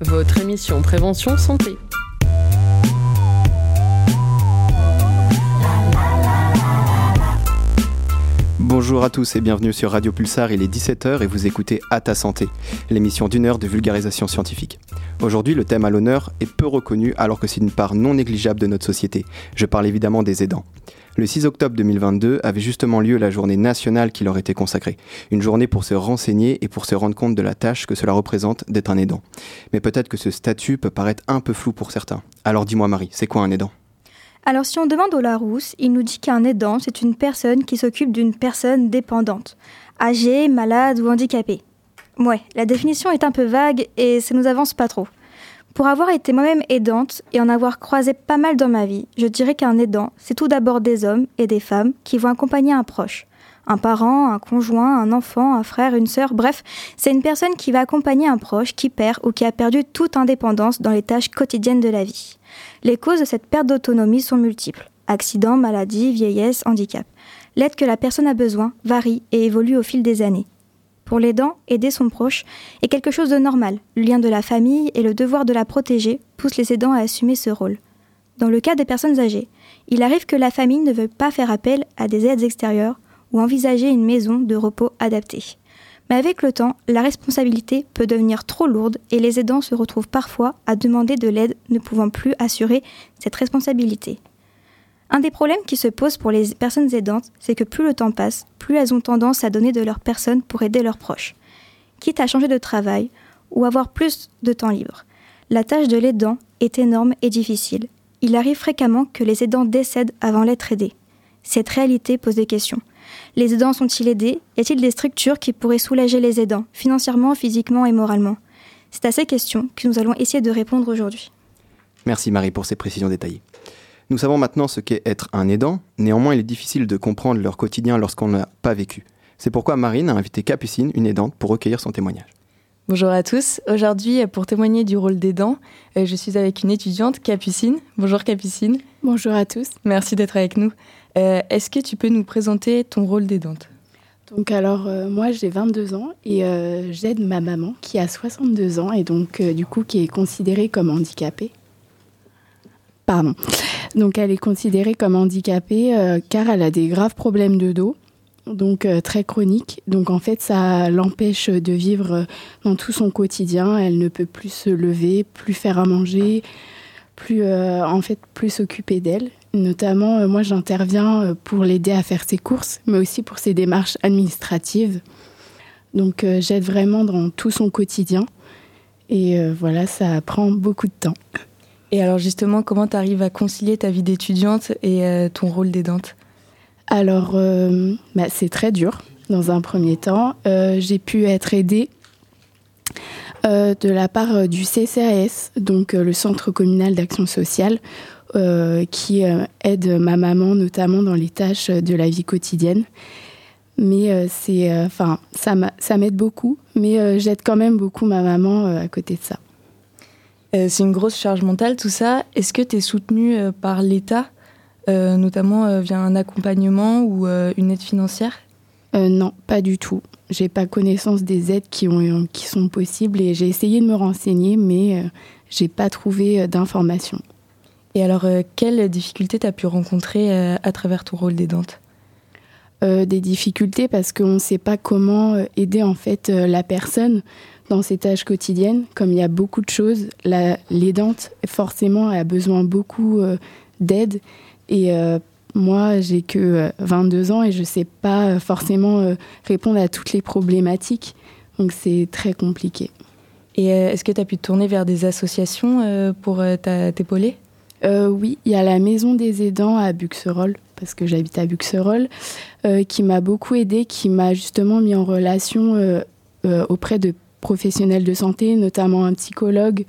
Votre émission Prévention Santé. Bonjour à tous et bienvenue sur Radio Pulsar, il est 17h et vous écoutez À ta santé, l'émission d'une heure de vulgarisation scientifique. Aujourd'hui, le thème à l'honneur est peu reconnu alors que c'est une part non négligeable de notre société. Je parle évidemment des aidants. Le 6 octobre 2022 avait justement lieu la journée nationale qui leur était consacrée. Une journée pour se renseigner et pour se rendre compte de la tâche que cela représente d'être un aidant. Mais peut-être que ce statut peut paraître un peu flou pour certains. Alors dis-moi Marie, c'est quoi un aidant? Alors si on demande au Larousse, il nous dit qu'un aidant, c'est une personne qui s'occupe d'une personne dépendante, âgée, malade ou handicapée. Ouais, la définition est un peu vague et ça nous avance pas trop. Pour avoir été moi-même aidante et en avoir croisé pas mal dans ma vie, je dirais qu'un aidant, c'est tout d'abord des hommes et des femmes qui vont accompagner un proche. Un parent, un conjoint, un enfant, un frère, une sœur, bref, c'est une personne qui va accompagner un proche qui perd ou qui a perdu toute indépendance dans les tâches quotidiennes de la vie. Les causes de cette perte d'autonomie sont multiples. Accidents, maladies, vieillesse, handicap. L'aide que la personne a besoin varie et évolue au fil des années. Pour l'aidant, aider son proche est quelque chose de normal. Le lien de la famille et le devoir de la protéger poussent les aidants à assumer ce rôle. Dans le cas des personnes âgées, il arrive que la famille ne veuille pas faire appel à des aides extérieures ou envisager une maison de repos adaptée. Mais avec le temps, la responsabilité peut devenir trop lourde et les aidants se retrouvent parfois à demander de l'aide ne pouvant plus assurer cette responsabilité. Un des problèmes qui se posent pour les personnes aidantes, c'est que plus le temps passe, plus elles ont tendance à donner de leur personne pour aider leurs proches, quitte à changer de travail ou avoir plus de temps libre. La tâche de l'aidant est énorme et difficile. Il arrive fréquemment que les aidants décèdent avant d'être aidés. Cette réalité pose des questions. Les aidants sont-ils aidés? Y a-t-il des structures qui pourraient soulager les aidants, financièrement, physiquement et moralement? C'est à ces questions que nous allons essayer de répondre aujourd'hui. Merci Marie pour ces précisions détaillées. Nous savons maintenant ce qu'est être un aidant, néanmoins il est difficile de comprendre leur quotidien lorsqu'on n'a pas vécu. C'est pourquoi Marine a invité Capucine, une aidante, pour recueillir son témoignage. Bonjour à tous. Aujourd'hui, pour témoigner du rôle d'aidant, euh, je suis avec une étudiante, Capucine. Bonjour Capucine. Bonjour à tous. Merci d'être avec nous. Euh, est-ce que tu peux nous présenter ton rôle d'aidante donc alors euh, moi j'ai 22 ans et euh, j'aide ma maman qui a 62 ans et donc du coup qui est considérée comme handicapée. Pardon. Donc elle est considérée comme handicapée car elle a des graves problèmes de dos, donc très chroniques. Donc en fait ça l'empêche de vivre dans tout son quotidien. Elle ne peut plus se lever, plus faire à manger, plus en fait plus s'occuper d'elle. Notamment, euh, moi, j'interviens euh, pour l'aider à faire ses courses, mais aussi pour ses démarches administratives. Donc, euh, j'aide vraiment dans tout son quotidien. Et voilà, ça prend beaucoup de temps. Et alors, justement, comment tu arrives à concilier ta vie d'étudiante et ton rôle d'aidante Alors, bah, c'est très dur. Dans un premier temps, j'ai pu être aidée de la part du CCAS, donc le Centre communal d'action sociale, euh, qui euh, aide ma maman notamment dans les tâches de la vie quotidienne. Mais euh, c'est, enfin, ça, ça m'aide beaucoup, mais j'aide quand même beaucoup ma maman à côté de ça. c'est une grosse charge mentale tout ça. Est-ce que tu es soutenue par l'État, notamment via un accompagnement ou une aide financière? Non, pas du tout. J'ai pas connaissance des aides qui, ont, qui sont possibles et j'ai essayé de me renseigner, mais j'ai pas trouvé d'informations. Et alors, euh, quelles difficultés tu as pu rencontrer euh, à travers ton rôle d'aidante? Euh, Des difficultés parce qu'on ne sait pas comment aider en fait la personne dans ses tâches quotidiennes. Comme il y a beaucoup de choses, l'aidante forcément a besoin beaucoup d'aide. Et moi, j'ai que 22 ans et je ne sais pas forcément répondre à toutes les problématiques. Donc c'est très compliqué. Et est-ce que tu as pu te tourner vers des associations pour t'épauler? Euh, oui, il y a la maison des aidants à Buxerolles, parce que j'habite à Buxerolles, euh, qui m'a beaucoup aidé, qui m'a justement mis en relation euh, auprès de professionnels de santé, notamment un psychologue,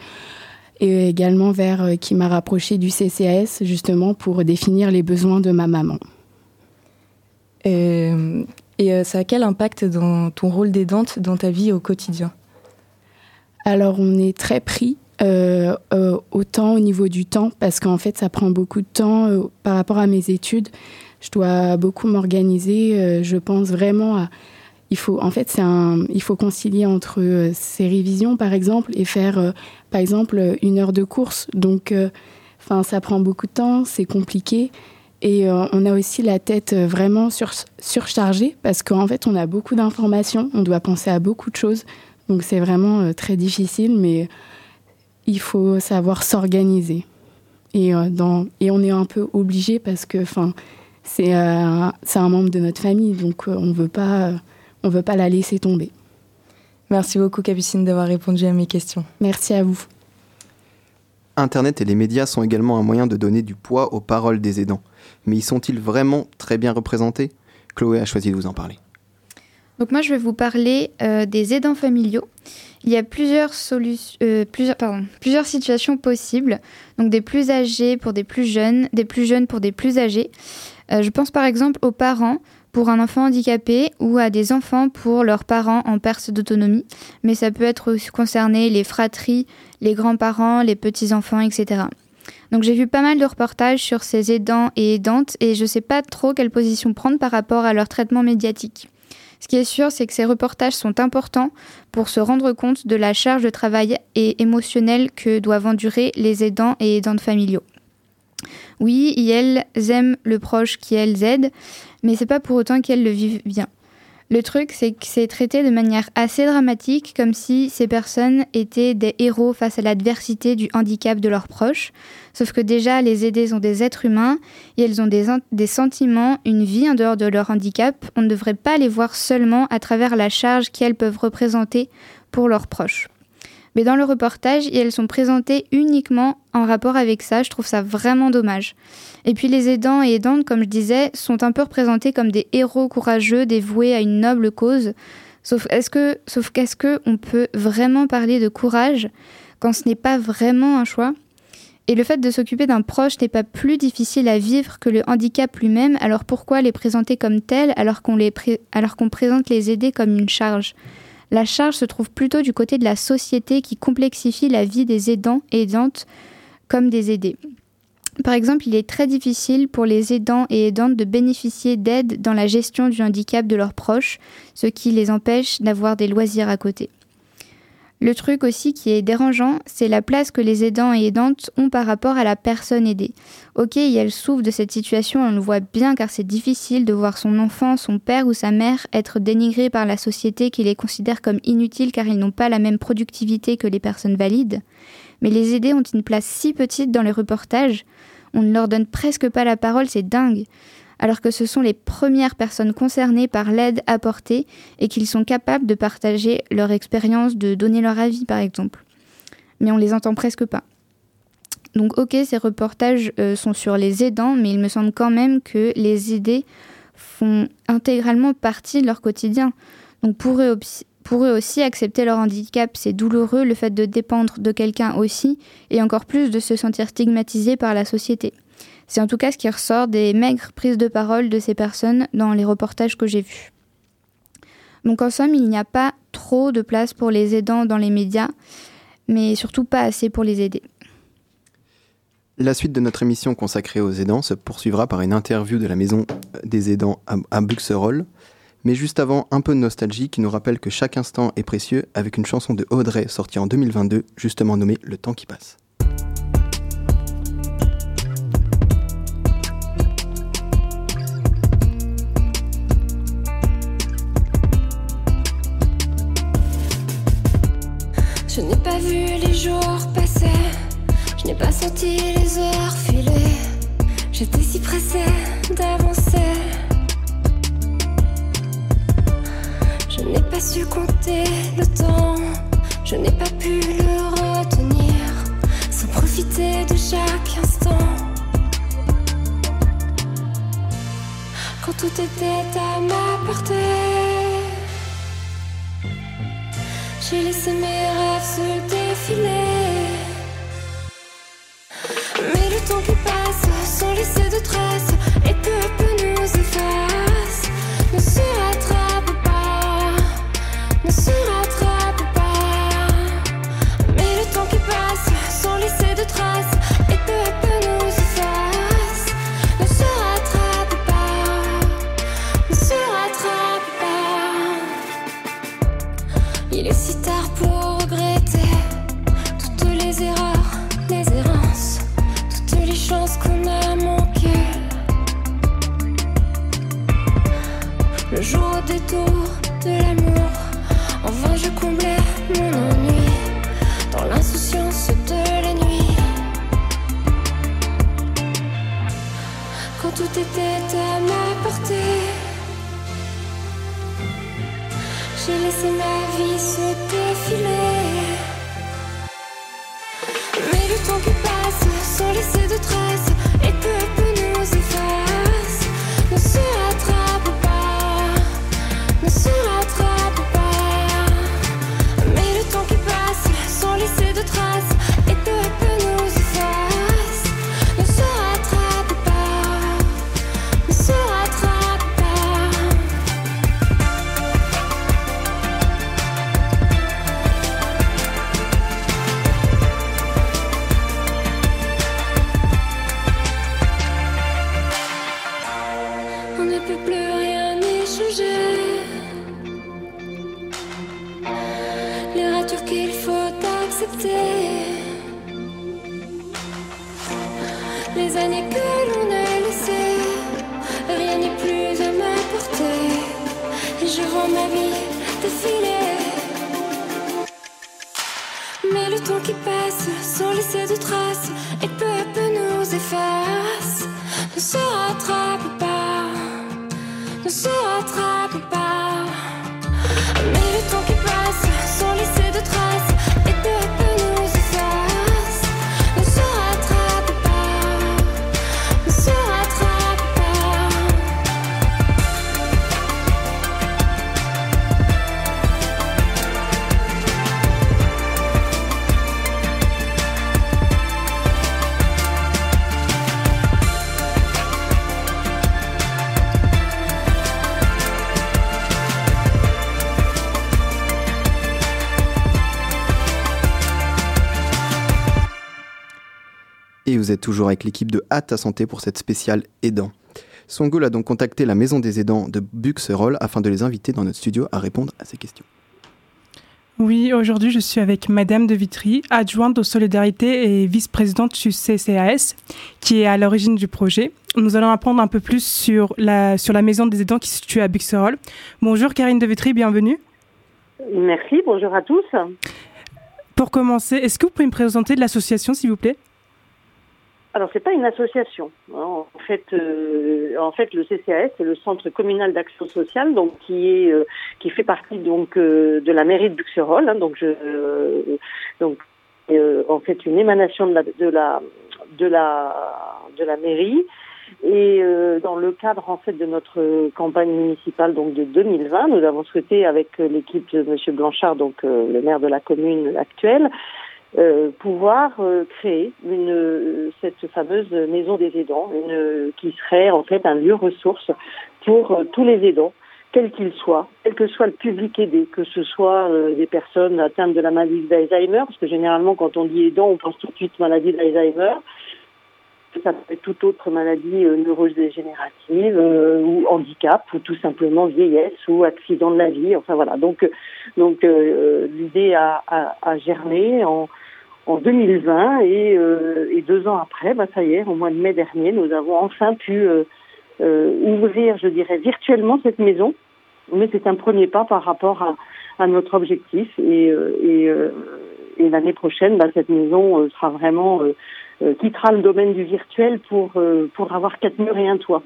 et également vers qui m'a rapproché du CCAS, justement pour définir les besoins de ma maman. et ça a quel impact dans ton rôle d'aidante dans ta vie au quotidien? Alors, on est très pris euh, euh, autant au niveau du temps, parce qu'en fait, ça prend beaucoup de temps euh, par rapport à mes études. Je dois beaucoup m'organiser. je pense vraiment à. Il faut, en fait, un, il faut concilier entre ces révisions, par exemple, et faire, par exemple, une heure de course. Donc, enfin, ça prend beaucoup de temps, c'est compliqué. Et on a aussi la tête vraiment sur, surchargée parce qu'en fait, on a beaucoup d'informations, on doit penser à beaucoup de choses. Donc, c'est vraiment très difficile, mais il faut savoir s'organiser. Et, dans, et on est un peu obligé parce que, enfin, c'est euh, un membre de notre famille, donc euh, on ne veut pas la laisser tomber. Merci beaucoup Capucine d'avoir répondu à mes questions. Merci à vous. Internet et les médias sont également un moyen de donner du poids aux paroles des aidants. Mais y sont-ils vraiment très bien représentés? Chloé a choisi de vous en parler. Donc moi je vais vous parler euh, des aidants familiaux. Il y a plusieurs, euh, plusieurs, pardon, plusieurs situations possibles, donc des plus âgés pour des plus jeunes, des plus jeunes pour des plus âgés. Euh, je pense par exemple aux parents pour un enfant handicapé ou à des enfants pour leurs parents en perte d'autonomie, mais ça peut être concerné les fratries, les grands-parents, les petits-enfants, etc. Donc j'ai vu pas mal de reportages sur ces aidants et aidantes et je ne sais pas trop quelle position prendre par rapport à leur traitement médiatique. Ce qui est sûr, c'est que ces reportages sont importants pour se rendre compte de la charge de travail et émotionnelle que doivent endurer les aidants et aidantes familiaux. Oui, elles aiment le proche qui elles aident, mais c'est pas pour autant qu'elles le vivent bien. Le truc, c'est que c'est traité de manière assez dramatique, comme si ces personnes étaient des héros face à l'adversité du handicap de leurs proches. Sauf que déjà, les aidés sont des êtres humains et elles ont des, des sentiments, une vie en dehors de leur handicap. On ne devrait pas les voir seulement à travers la charge qu'elles peuvent représenter pour leurs proches. Mais dans le reportage, elles sont présentées uniquement en rapport avec ça. Je trouve ça vraiment dommage. Et puis les aidants et aidantes, comme je disais, sont un peu représentés comme des héros courageux dévoués à une noble cause. Sauf est-ce que, sauf qu'est-ce que on peut vraiment parler de courage quand ce n'est pas vraiment un choix? Et le fait de s'occuper d'un proche n'est pas plus difficile à vivre que le handicap lui-même. Alors pourquoi les présenter comme tels alors qu'on alors qu'on présente les aider comme une charge? La charge se trouve plutôt du côté de la société qui complexifie la vie des aidants et aidantes comme des aidés. Par exemple, il est très difficile pour les aidants et aidantes de bénéficier d'aide dans la gestion du handicap de leurs proches, ce qui les empêche d'avoir des loisirs à côté. Le truc aussi qui est dérangeant, c'est la place que les aidants et aidantes ont par rapport à la personne aidée. Ok, elles souffrent de cette situation, on le voit bien car c'est difficile de voir son enfant, son père ou sa mère être dénigrés par la société qui les considère comme inutiles car ils n'ont pas la même productivité que les personnes valides. Mais les aidés ont une place si petite dans les reportages, on ne leur donne presque pas la parole, c'est dingue alors que ce sont les premières personnes concernées par l'aide apportée et qu'ils sont capables de partager leur expérience, de donner leur avis par exemple. Mais on les entend presque pas. Donc ok, ces reportages euh, sont sur les aidants, mais il me semble quand même que les aidés font intégralement partie de leur quotidien. Donc pour aussi, accepter leur handicap, c'est douloureux, le fait de dépendre de quelqu'un aussi, et encore plus de se sentir stigmatisé par la société. C'est en tout cas ce qui ressort des maigres prises de parole de ces personnes dans les reportages que j'ai vus. Donc en somme, il n'y a pas trop de place pour les aidants dans les médias, mais surtout pas assez pour les aider. La suite de notre émission consacrée aux aidants se poursuivra par une interview de la maison des aidants à Buxerolles. Mais juste avant, un peu de nostalgie qui nous rappelle que chaque instant est précieux avec une chanson de Audrey sortie en 2022, justement nommée Le temps qui passe. Je n'ai pas vu les jours je n'ai pas senti les heures filer. J'étais si pressée d'avancer. Je n'ai pas su compter le temps, je n'ai pas pu le retenir, sans profiter de chaque instant. Quand tout était à ma portée. J'ai laissé mes rêves se défiler. Mais le temps qui passe sans laisser de traces et peu à peu nous efface. Ne se rattrape pas, ne se rattrape de l'amour. Enfin, je comblais mon ennui dans l'insouciance de la nuit. Quand tout était à ma portée, j'ai laissé ma vie se défiler. Vous êtes toujours avec l'équipe de Hâte à Santé pour cette spéciale aidant. Songoul a donc contacté la maison des aidants de Buxerolles afin de les inviter dans notre studio à répondre à ces questions. Oui, aujourd'hui je suis avec Madame de Vitry, adjointe aux solidarités et vice-présidente du CCAS, qui est à l'origine du projet. Nous allons apprendre un peu plus sur la, sur la maison des aidants qui se situe à Buxerolles. Bonjour Karine de Vitry, bienvenue. Merci, bonjour à tous. Pour commencer, est-ce que vous pouvez me présenter l'association s'il vous plaît? Alors, c'est pas une association. En fait, euh, en fait, le CCAS, c'est le Centre communal d'action sociale, donc qui est euh, qui fait partie donc euh, de la mairie de Buxerolles. hein. donc, je, euh, donc euh, en fait une émanation de la de la de la de la mairie. Et euh, dans le cadre en fait de notre campagne municipale donc de 2020, nous avons souhaité avec l'équipe de Monsieur Blanchard, donc le maire de la commune actuelle, euh, pouvoir euh, créer une cette fameuse maison des aidants, qui serait en fait un lieu ressource pour euh, tous les aidants, quels qu'ils soient, quel que soit le public aidé, que ce soit des personnes atteintes de la maladie d'Alzheimer, parce que généralement quand on dit aidant, on pense tout de suite maladie d'Alzheimer. Ça toute autre maladie neurodégénérative ou handicap ou tout simplement vieillesse ou accident de la vie. Enfin voilà. Donc, l'idée a, a germé en, en 2020 et, euh, et deux ans après, bah, ça y est, au mois de mai dernier, nous avons enfin pu euh, euh, ouvrir, je dirais, virtuellement cette maison. Mais c'est un premier pas par rapport à, notre objectif et, l'année prochaine, bah, cette maison sera vraiment quittera le domaine du virtuel pour pour avoir quatre murs et un toit.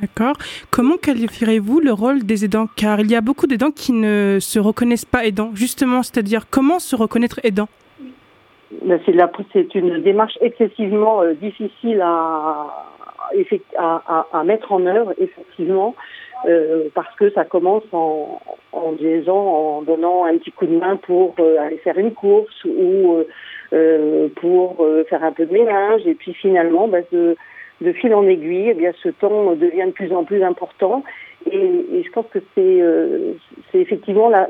D'accord. Comment qualifierez-vous le rôle des aidants? Car il y a beaucoup d'aidants qui ne se reconnaissent pas aidants, justement, c'est-à-dire comment se reconnaître aidant? C'est une démarche excessivement euh, difficile à, à, à, mettre en œuvre, effectivement, euh, parce que ça commence en, en en donnant un petit coup de main pour euh, aller faire une course ou euh, pour faire un peu de ménage, et puis finalement, ben, de, de fil en aiguille, eh bien, ce temps devient de plus en plus important. Et, et je pense que c'est c'est effectivement la,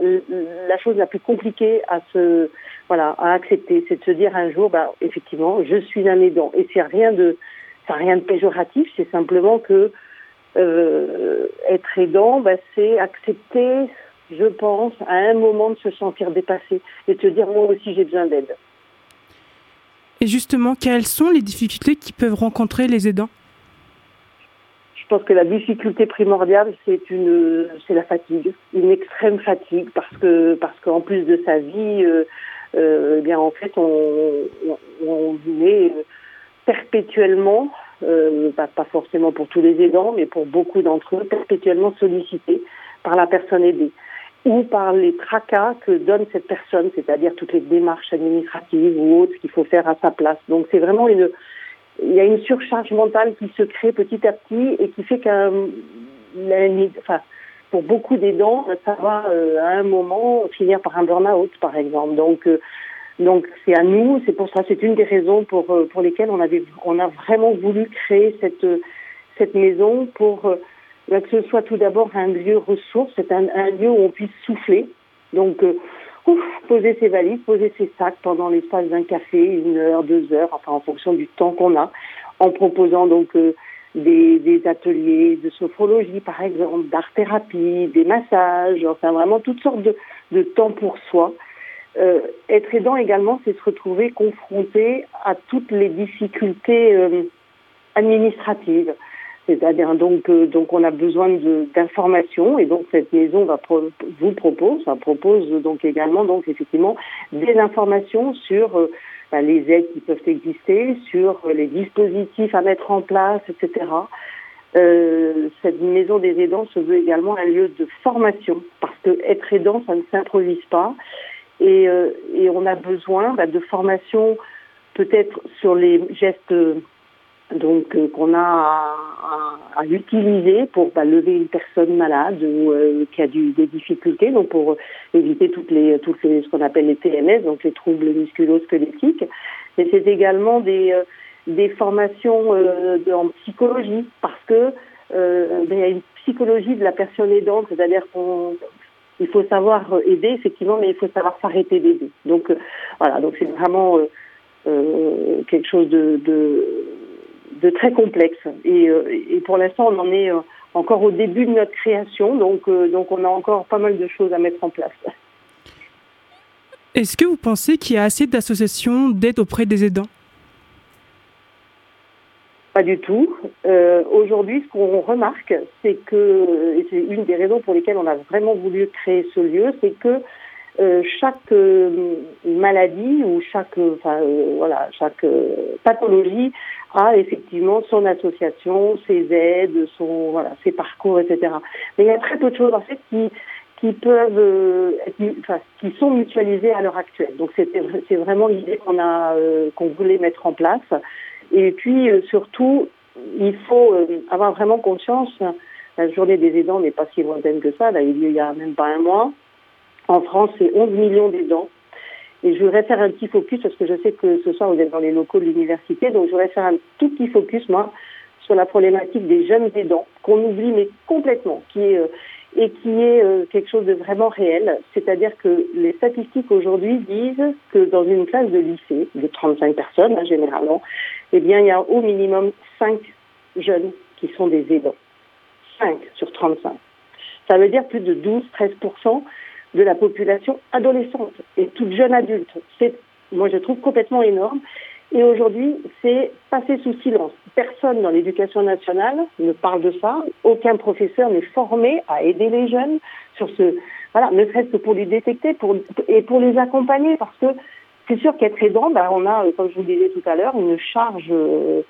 la chose la plus compliquée à se voilà à accepter, c'est de se dire un jour, bah effectivement, je suis un aidant. Et c'est rien de c'est rien de péjoratif, c'est simplement que euh, être aidant, bah, c'est accepter, je pense, à un moment de se sentir dépassé et de se dire moi aussi j'ai besoin d'aide. Et justement, quelles sont les difficultés qui peuvent rencontrer les aidants? Je pense que la difficulté primordiale, c'est une, c'est la fatigue, une extrême fatigue, parce que parce qu'en plus de sa vie, euh, eh bien en fait, on, est perpétuellement euh, pas, forcément pour tous les aidants, mais pour beaucoup d'entre eux, perpétuellement sollicités par la personne aidée ou par les tracas que donne cette personne, c'est-à-dire toutes les démarches administratives ou autres qu'il faut faire à sa place. Donc c'est vraiment une, il y a une surcharge mentale qui se crée petit à petit et qui fait qu'un, pour beaucoup d'aidants, ça va euh, à un moment finir par un burn-out, par exemple. Donc, euh, donc c'est à nous, c'est pour ça, c'est une des raisons pour euh, pour lesquelles on avait, on a vraiment voulu créer cette cette maison pour euh, que ce soit tout d'abord un lieu ressource, c'est un, lieu où on puisse souffler. Donc, poser ses valises, poser ses sacs pendant l'espace d'un café, une heure, deux heures, enfin en fonction du temps qu'on a, en proposant donc des, ateliers de sophrologie, par exemple, d'art-thérapie, des massages, enfin vraiment toutes sortes de, temps pour soi. Euh, être aidant également, c'est se retrouver confronté à toutes les difficultés euh, administratives. C'est-à-dire donc euh, donc on a besoin d'informations et donc cette maison va pro vous propose, ça propose donc également donc effectivement des informations sur les aides qui peuvent exister, sur les dispositifs à mettre en place, etc. Euh, cette maison des aidants se veut également un lieu de formation parce que être aidant ça ne s'improvise pas et, euh, on a besoin bah, de formation peut-être sur les gestes donc euh, qu'on a à, à, à, utiliser pour bah, lever une personne malade ou euh, qui a du, des difficultés, donc pour éviter toutes les toutes les ce qu'on appelle les TMS, donc les troubles musculo-squelettiques. Mais c'est également des euh, des formations euh, de, en psychologie parce que euh, ben, il y a une psychologie de la personne aidante, c'est-à-dire qu'on il faut savoir aider effectivement, mais il faut savoir s'arrêter d'aider. Donc voilà, donc c'est vraiment quelque chose de, de de très complexe. Et, euh, et pour l'instant, on en est euh, encore au début de notre création, donc, euh, donc on a encore pas mal de choses à mettre en place. Est-ce que vous pensez qu'il y a assez d'associations d'aide auprès des aidants? Pas du tout. Euh, Aujourd'hui, ce qu'on remarque, c'est que, et c'est une des raisons pour lesquelles on a vraiment voulu créer ce lieu, c'est que euh, chaque euh, maladie ou chaque, enfin, voilà, chaque pathologie a effectivement son association, ses aides, son voilà, ses parcours, etc. Mais il y a très peu de choses en fait qui qui peuvent euh, enfin, qui sont mutualisées à l'heure actuelle. Donc c'est vraiment l'idée qu'on a euh, qu'on voulait mettre en place. Et puis euh, surtout, il faut avoir vraiment conscience. La journée des aidants n'est pas si lointaine que ça. Là, il y a même pas un mois. En France, c'est 11 millions d'aidants. Et je voudrais faire un petit focus parce que je sais que ce soir vous êtes dans les locaux de l'université, donc je voudrais faire un tout petit focus moi sur la problématique des jeunes aidants qu'on oublie mais complètement, qui est euh, et qui est euh, quelque chose de vraiment réel. C'est-à-dire que les statistiques aujourd'hui disent que dans une classe de lycée de 35 personnes hein, généralement, eh bien il y a au minimum 5 jeunes qui sont des aidants. 5 sur 35. Ça veut dire plus de 12-13% de la population adolescente et toute jeune adulte. C'est, moi, je trouve complètement énorme. Et aujourd'hui, c'est passé sous silence. Personne dans l'éducation nationale ne parle de ça. Aucun professeur n'est formé à aider les jeunes sur ce, voilà, ne serait-ce que pour les détecter pour, et pour les accompagner parce que c'est sûr qu'être aidant, ben, on a, comme je vous le disais tout à l'heure, une charge euh,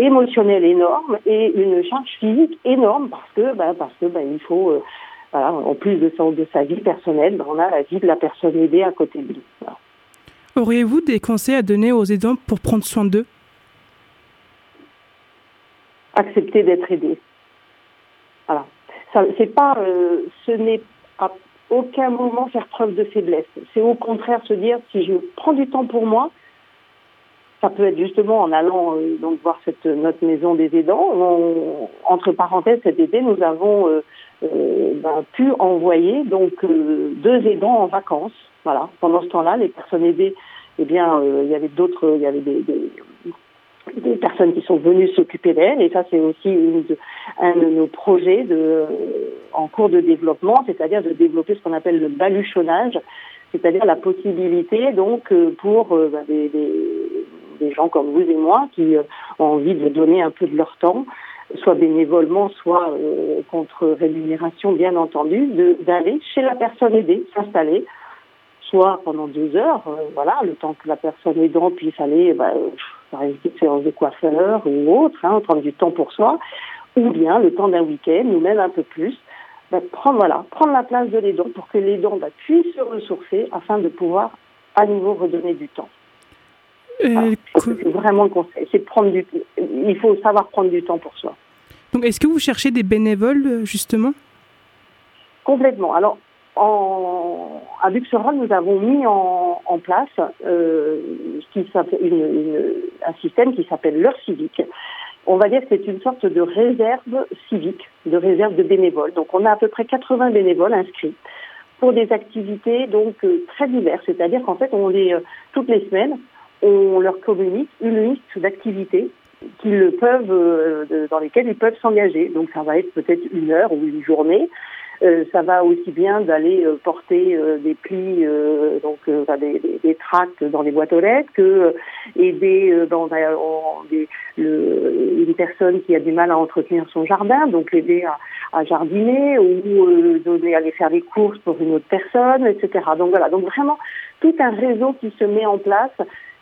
émotionnelle énorme et une charge physique énorme parce que, ben, parce que, ben, il faut, euh, voilà, en plus de, son, de sa vie personnelle, on a la vie de la personne aidée à côté de lui. Voilà. Auriez-vous des conseils à donner aux aidants pour prendre soin d'eux? Accepter d'être aidé. Voilà. Ça, c'est pas, euh, ce n'est à aucun moment faire preuve de faiblesse. C'est au contraire se dire si je prends du temps pour moi, ça peut être justement en allant euh, donc voir cette notre maison des aidants. On, entre parenthèses, cet été, nous avons euh, euh, ben, pu envoyer donc euh, deux aidants en vacances. Voilà. Pendant ce temps-là, les personnes aidées, eh bien, euh, il y avait d'autres, il y avait des, des, des, personnes qui sont venues s'occuper d'elles, et ça, c'est aussi une de, un de nos projets de, en cours de développement, c'est-à-dire de développer ce qu'on appelle le baluchonnage, c'est-à-dire la possibilité donc pour euh, ben, des, des, des gens comme vous et moi qui euh, ont envie de donner un peu de leur temps soit bénévolement, soit euh, contre rémunération, bien entendu, d'aller chez la personne aidée, s'installer, soit pendant deux heures, euh, voilà, le temps que la personne aidante puisse aller bah, par une petite séance de coiffeur ou autre, hein, prendre du temps pour soi, ou bien le temps d'un week-end, ou même un peu plus, bah, prendre, voilà, prendre la place de l'aidant pour que l'aidant bah, puisse se ressourcer afin de pouvoir à nouveau redonner du temps. Euh, co- C'est vraiment le conseil, c'est prendre du il faut savoir prendre du temps pour soi. donc, est-ce que vous cherchez des bénévoles, euh, justement? Complètement. Alors, en, à Buxerolles, nous avons mis en, en place euh, ce qui s'appelle une- une- un système qui s'appelle l'heure civique. On va dire que c'est une sorte de réserve civique, de réserve de bénévoles. Donc, on a à peu près 80 bénévoles inscrits pour des activités donc euh, très diverses. C'est-à-dire qu'en fait, on les, euh, toutes les semaines, on leur communique une liste d'activités qu'ils peuvent, euh, dans lesquelles ils peuvent s'engager. Donc, ça va être peut-être une heure ou une journée. Euh, ça va aussi bien d'aller euh, porter euh, des plis, euh, donc euh, des, des, tracts dans les boîtes aux lettres, que aider dans le- une personne qui a du mal à entretenir son jardin, donc l'aider à, à jardiner ou donner aller faire des courses pour une autre personne, etc. Donc voilà, donc vraiment tout un réseau qui se met en place.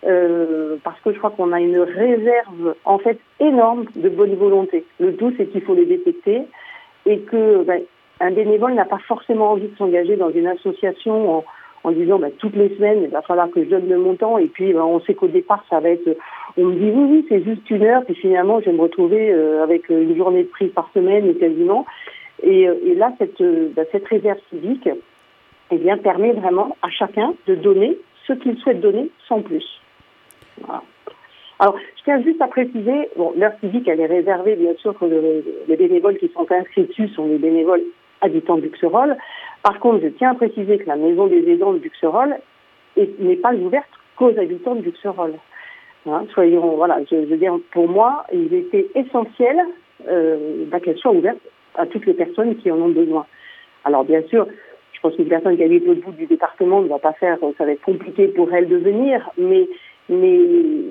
Euh, parce que je crois qu'on a une réserve en fait énorme de bonne volonté. Le tout, c'est qu'il faut les détecter et que ben, un bénévole n'a pas forcément envie de s'engager dans une association en, en disant ben, toutes les semaines il va falloir que je donne le montant et puis ben, on sait qu'au départ ça va être on me dit oui oui c'est juste une heure puis finalement je vais me retrouver euh, avec une journée de prise par semaine quasiment et, euh, là cette cette réserve civique eh bien permet vraiment à chacun de donner ce qu'il souhaite donner sans plus. Alors, je tiens juste à préciser, bon, l'heure civique, elle est réservée, bien sûr, que le- les bénévoles qui sont inscrits dessus sont les bénévoles habitants de. Par contre, je tiens à préciser que la maison des aidants de Buxerolles est- n'est pas ouverte qu'aux habitants de Buxerolles. Hein, soyons, voilà, je, veux dire, pour moi, il était essentiel euh, bah, qu'elle soit ouverte à toutes les personnes qui en ont besoin. Alors, bien sûr, je pense qu'une personne qui habite l'autre bout du département ne va pas faire, ça va être compliqué pour elle de venir, mais mais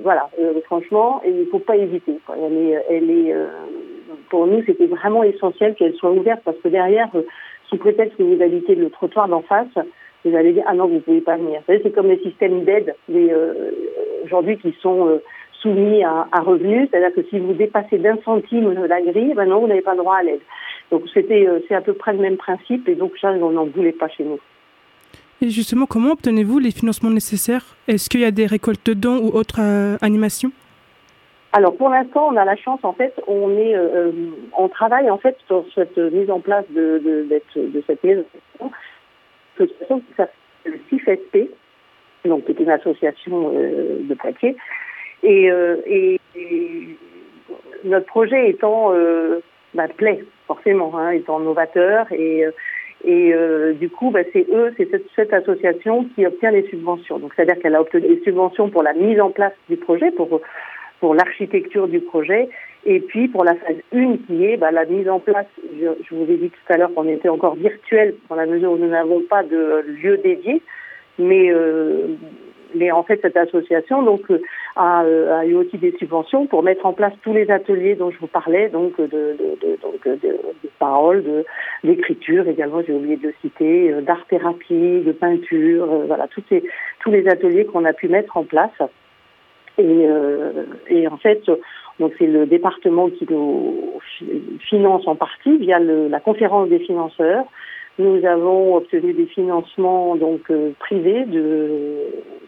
voilà, euh, franchement, il ne faut pas hésiter. quoi. Elle est, elle est, euh, pour nous, c'était vraiment essentiel qu'elle soit ouverte parce que derrière, euh, sous prétexte que vous habitez le trottoir d'en face, vous allez dire ah non, vous pouvez pas venir. C'est comme les systèmes d'aide euh, aujourd'hui qui sont euh, soumis à, à revenus, c'est-à-dire que si vous dépassez d'un centime la grille, ben non, vous n'avez pas droit à l'aide. Donc c'était, euh, c'est à peu près le même principe et donc ça, on n'en voulait pas chez nous. Et justement, comment obtenez-vous les financements nécessaires? Est-ce qu'il y a des récoltes de ou autres euh, animations? Alors pour l'instant, on a la chance en fait, on est, euh, euh, on travaille en fait sur cette mise en place de de, de cette maison, de toute façon, s'appelle le CIFSP, donc qui est une association euh, de Poitiers, et, euh, et, notre projet étant bah, forcément, hein, étant novateur et et euh, du coup, bah, c'est eux, c'est cette, association qui obtient les subventions. Donc, c'est-à-dire qu'elle a obtenu des subventions pour la mise en place du projet, pour pour l'architecture du projet, et puis pour la phase 1 qui est bah, la mise en place. Je, je vous ai dit tout à l'heure qu'on était encore virtuel dans la mesure où nous n'avons pas de lieu dédié, mais euh, mais en fait cette association euh, a, euh, a eu aussi des subventions pour mettre en place tous les ateliers dont je vous parlais, donc de, de, de, donc, de, également, j'ai oublié de le citer, euh, d'art thérapie, de peinture, voilà, tous les ateliers qu'on a pu mettre en place. Et, en fait, donc c'est le département qui nous fi- finance en partie via la conférence des financeurs. Nous avons obtenu des financements donc euh, privés de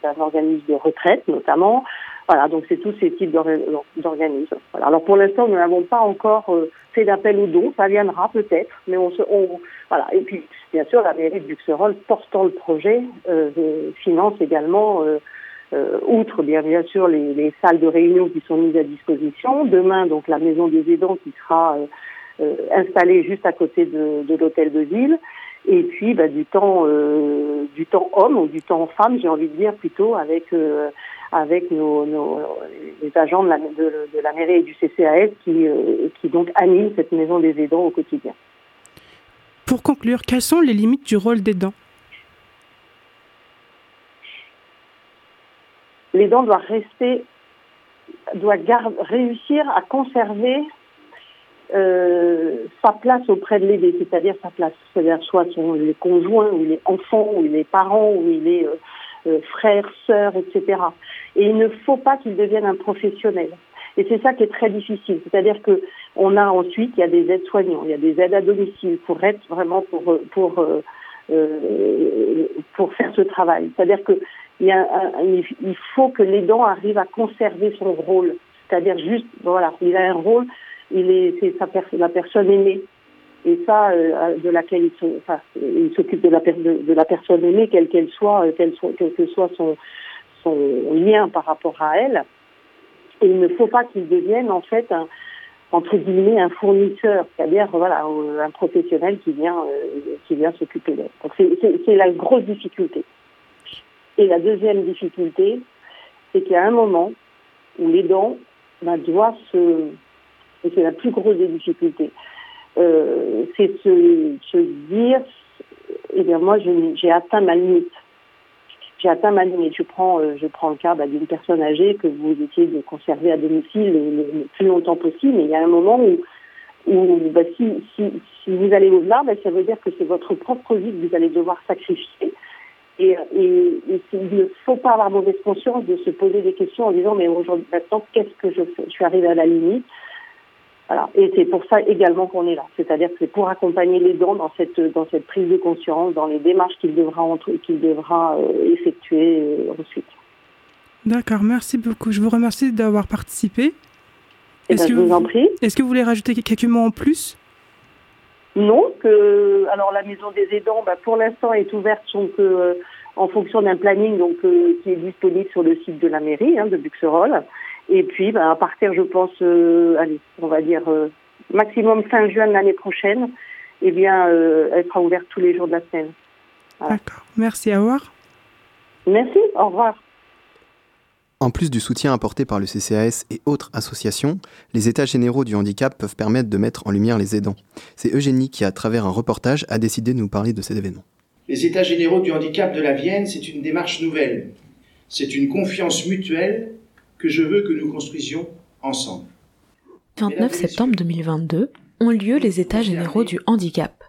d'un organisme de retraite notamment. Voilà, donc c'est tous ces types d'orga- d'organismes. Voilà. Alors pour l'instant, nous n'avons pas encore euh, fait d'appel aux dons, ça viendra peut-être, mais on se, on, voilà. Et puis bien sûr, la mairie de Buxerolles, portant le projet, euh, finance également. Euh, euh, outre bien bien sûr les, les salles de réunion qui sont mises à disposition. Demain, donc la maison des aidants qui sera euh, installée juste à côté de, de l'hôtel de ville. Et puis bah, du temps euh, du temps homme ou du temps femme, j'ai envie de dire plutôt avec euh, avec nos, nos les agents de la, de, de la mairie et du CCAS qui euh, qui donc animent cette maison des aidants au quotidien. Pour conclure, quelles sont les limites du rôle d'aidant L'aidant doit rester doit garde, réussir à conserver sa place auprès de l'aidé, c'est-à-dire sa place, c'est-à-dire soit son, il est conjoint, ou il est enfant, ou il est parent, ou il est euh, euh, frère, sœur, etc. Et il ne faut pas qu'il devienne un professionnel. Et c'est ça qui est très difficile. C'est-à-dire que on a ensuite, il y a des aides soignants, il y a des aides à domicile pour être vraiment pour pour euh, euh, pour faire ce travail. C'est-à-dire que il, y a un- il faut que l'aidant arrive à conserver son rôle. C'est-à-dire juste, voilà, il a un rôle, il est, c'est sa per- la personne aimée. Et ça, euh, de laquelle il, se- enfin, s'occupe de la, de, de la personne aimée, quelle qu'elle soit, euh, quelle soit, quel que soit son, son lien par rapport à elle. Et il ne faut pas qu'il devienne en fait un, entre guillemets un fournisseur, c'est-à-dire voilà euh, un professionnel qui vient euh, qui vient s'occuper d'elle. Donc c'est, la grosse difficulté. Et la deuxième difficulté, c'est qu'il y a un moment où l'aidant ben, doit se c'est la plus grosse des difficultés, euh, c'est se, se dire eh bien moi j'ai atteint ma limite j'ai atteint ma limite. Je prends, euh, je prends le cas bah, d'une personne âgée que vous essayez de conserver à domicile le, plus longtemps possible. Mais il y a un moment où, bah, si, vous allez au-delà, bah, ça veut dire que c'est votre propre vie que vous allez devoir sacrifier. Et, et, il ne faut pas avoir mauvaise conscience de se poser des questions en disant mais aujourd'hui maintenant qu'est-ce que je fais? Je suis arrivée à la limite. Voilà. Et c'est pour ça également qu'on est là. C'est-à-dire que c'est pour accompagner les dans cette, dans cette prise de conscience, dans les démarches qu'il devra, entre- qu'il devra euh, effectuer euh, ensuite. D'accord, merci beaucoup. Je vous remercie d'avoir participé. Eh Est-ce ben, que je vous en prie. Est-ce que vous voulez rajouter quelques mots en plus? Non, que alors la maison des aidants, bah, pour l'instant, est ouverte donc, euh, en fonction d'un planning donc euh, qui est disponible sur le site de la mairie hein, de Buxerolles. Et puis, bah, à partir, je pense, euh, allez, on va dire euh, maximum fin juin de l'année prochaine, eh bien, euh, elle sera ouverte tous les jours de la semaine. D'accord, merci, au revoir. Merci, au revoir. En plus du soutien apporté par le CCAS et autres associations, les États généraux du handicap peuvent permettre de mettre en lumière les aidants. C'est Eugénie qui, à travers un reportage, a décidé de nous parler de cet événement. Les États généraux du handicap de la Vienne, c'est une démarche nouvelle. C'est une confiance mutuelle que je veux que nous construisions ensemble. 29 septembre 2022 ont lieu les États généraux du handicap.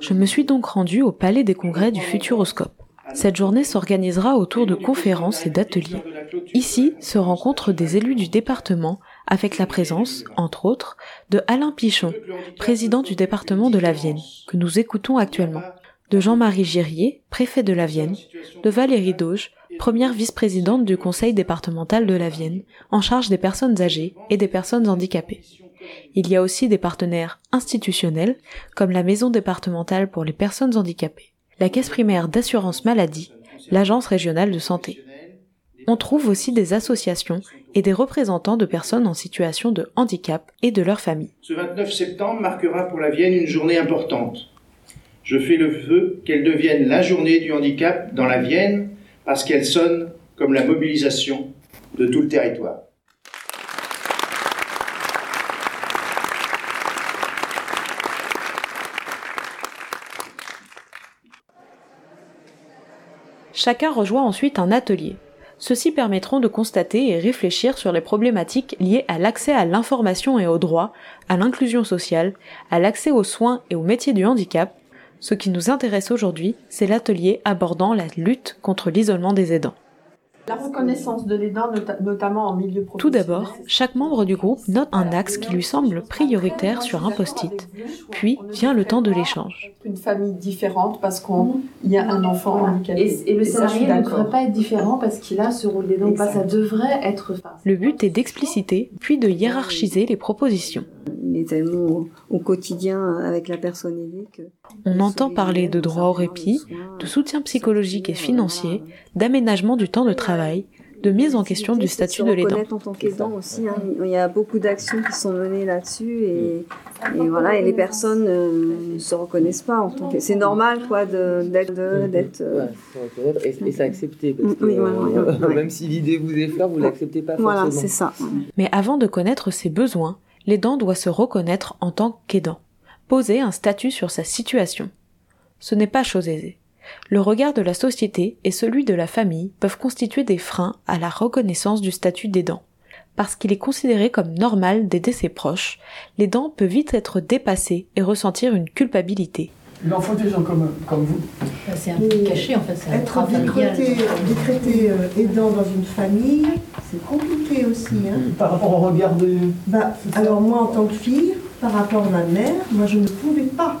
Je me suis donc rendue au Palais des Congrès du Futuroscope. Cette journée s'organisera autour de conférences et d'ateliers. Ici se rencontrent des élus du département avec la présence, entre autres, de Alain Pichon, président du département de la Vienne, que nous écoutons actuellement, de Jean-Marie Girier, préfet de la Vienne, de Valérie Dauge, première vice-présidente du conseil départemental de la Vienne, en charge des personnes âgées et des personnes handicapées. Il y a aussi des partenaires institutionnels, comme la maison départementale pour les personnes handicapées, la caisse primaire d'assurance maladie, l'agence régionale de santé. On trouve aussi des associations et des représentants de personnes en situation de handicap et de leurs familles. Ce 29 septembre marquera pour la Vienne une journée importante. Je fais le vœu qu'elle devienne la journée du handicap dans la Vienne parce qu'elle sonne comme la mobilisation de tout le territoire. Chacun rejoint ensuite un atelier. Ceux-ci permettront de constater et réfléchir sur les problématiques liées à l'accès à l'information et aux droits, à l'inclusion sociale, à l'accès aux soins et aux métiers du handicap. Ce qui nous intéresse aujourd'hui, c'est l'atelier abordant la lutte contre l'isolement des aidants. La reconnaissance de l'aidant, nota- notamment en milieu professionnel. Tout d'abord, chaque membre du groupe note un axe qui lui semble prioritaire sur un post-it, puis vient le temps de l'échange. Une famille différente parce qu'il y a un enfant handicapé. Et, et le salarié ne devrait pas être différent parce qu'il a ce rôle d'aidant pas. Ça devrait être. Le but est d'expliciter, puis de hiérarchiser les propositions. Il est tellement au, au quotidien avec la personne aidée que On entend parler de droit au répit, de soutien psychologique et financier, d'aménagement du temps de travail, de mise en question du statut de l'aidant. reconnaître en tant qu'aidant aussi. hein. Il y a beaucoup d'actions qui sont menées là-dessus et, et voilà et les personnes euh, ne se reconnaissent pas en tant que. C'est normal quoi de- d'être euh, Ouais, et, et c'est accepté. Parce que, Oui, voilà, euh, ouais. Même si l'idée vous effleure, vous l'acceptez pas Voilà, forcément. c'est ça. Mais avant de connaître ses besoins, l'aidant doit se reconnaître en tant qu'aidant, poser un statut sur sa situation. Ce n'est pas chose aisée. Le regard de la société et celui de la famille peuvent constituer des freins à la reconnaissance du statut d'aidant. Parce qu'il est considéré comme normal d'aider ses proches, l'aidant peut vite être dépassé et ressentir une culpabilité. Il en faut des gens comme, comme vous. Bah, C'est un peu caché en fait, c'est un Être drame familial. décrété, décrété euh, aidant dans une famille, c'est compliqué aussi. Hein. Par rapport au regard des. Bah, alors moi, en tant que fille, par rapport à ma mère, moi, je ne pouvais pas.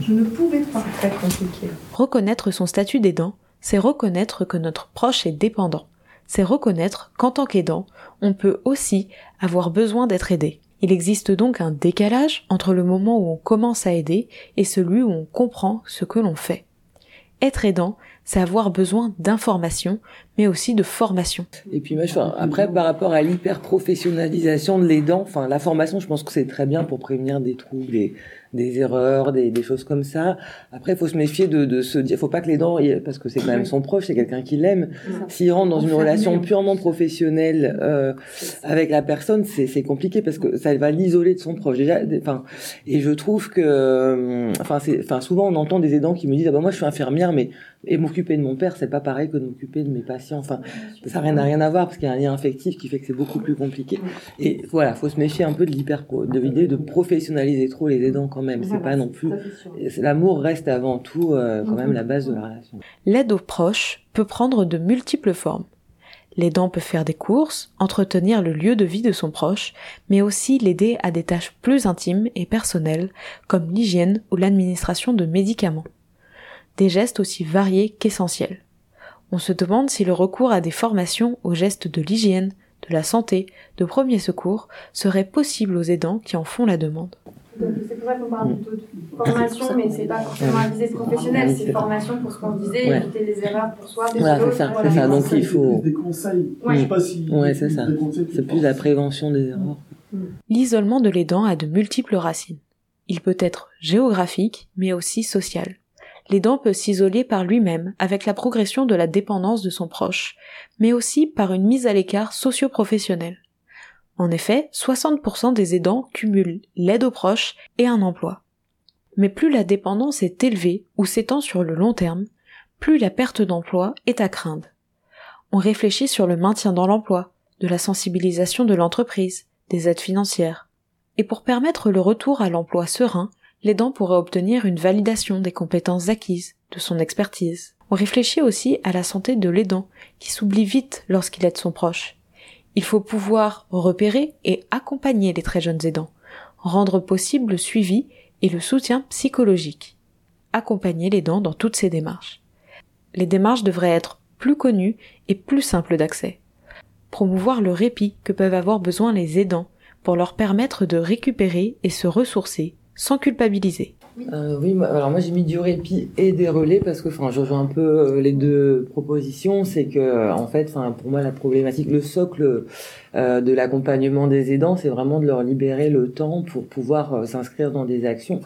Je ne pouvais pas. C'est très compliqué. Reconnaître son statut d'aidant, c'est reconnaître que notre proche est dépendant. C'est reconnaître qu'en tant qu'aidant, on peut aussi avoir besoin d'être aidé. Il existe donc un décalage entre le moment où on commence à aider et celui où on comprend ce que l'on fait. Être aidant, c'est avoir besoin d'informations, mais aussi de formation. Et puis après, par rapport à l'hyper-professionnalisation de l'aidant, enfin, la formation, je pense que c'est très bien pour prévenir des troubles, des, des erreurs, des, des choses comme ça. Après, il faut se méfier de, de se dire, faut pas que l'aidant, il- parce que c'est quand même son proche, c'est quelqu'un qui l'aime. S'il rentre dans une relation purement professionnelle euh, avec la personne, c'est c'est compliqué parce que ça va l'isoler de son proche. Déjà, enfin, et je trouve que, euh, enfin, c'est, enfin, souvent on entend des aidants qui me disent, ah bah moi je suis infirmière, mais et m'occuper de mon père, c'est pas pareil que de m'occuper de mes patients. Enfin, ça n'a rien, n'a rien à voir parce qu'il y a un lien affectif qui fait que c'est beaucoup plus compliqué. Et voilà, faut se méfier un peu de l'hyper, de l'idée de professionnaliser trop les aidants quand même. C'est pas non plus. L'amour reste avant tout euh, quand même la base de la relation. L'aide aux proches peut prendre de multiples formes. L'aidant peut faire des courses, entretenir le lieu de vie de son proche, mais aussi l'aider à des tâches plus intimes et personnelles, comme l'hygiène ou l'administration de médicaments. Des gestes aussi variés qu'essentiels. On se demande si le recours à des formations aux gestes de l'hygiène, de la santé, de premier secours serait possible aux aidants qui en font la demande. C'est pour ça qu'on parle plutôt de formation, mais c'est pas forcément à visée professionnelle, c'est formation pour ce qu'on disait, Ouais. éviter les erreurs pour soi, Voilà, c'est ça, voilà. c'est ça. Donc il faut. Des conseils. Ouais. Je sais pas si. Ouais, c'est ça. C'est plus la prévention des erreurs. L'isolement de l'aidant a de multiples racines. Il peut être géographique, mais aussi social. L'aidant peut s'isoler par lui-même avec la progression de la dépendance de son proche, mais aussi par une mise à l'écart socio-professionnelle. En effet, 60% des aidants cumulent l'aide aux proches et un emploi. Mais plus la dépendance est élevée ou s'étend sur le long terme, plus la perte d'emploi est à craindre. On réfléchit sur le maintien dans l'emploi, de la sensibilisation de l'entreprise, des aides financières. Et pour permettre le retour à l'emploi serein, l'aidant pourrait obtenir une validation des compétences acquises, de son expertise. On réfléchit aussi à la santé de l'aidant, qui s'oublie vite lorsqu'il aide son proche. Il faut pouvoir repérer et accompagner les très jeunes aidants, rendre possible le suivi et le soutien psychologique. Accompagner l'aidant dans toutes ses démarches. Les démarches devraient être plus connues et plus simples d'accès. Promouvoir le répit que peuvent avoir besoin les aidants pour leur permettre de récupérer et se ressourcer sans culpabiliser. Euh, oui, alors moi j'ai mis du répit et des relais parce que, enfin, je rejoins un peu euh, les deux propositions. C'est que, euh, en fait, enfin, pour moi la problématique, le socle euh, de l'accompagnement des aidants, c'est vraiment de leur libérer le temps pour pouvoir euh, s'inscrire dans des actions.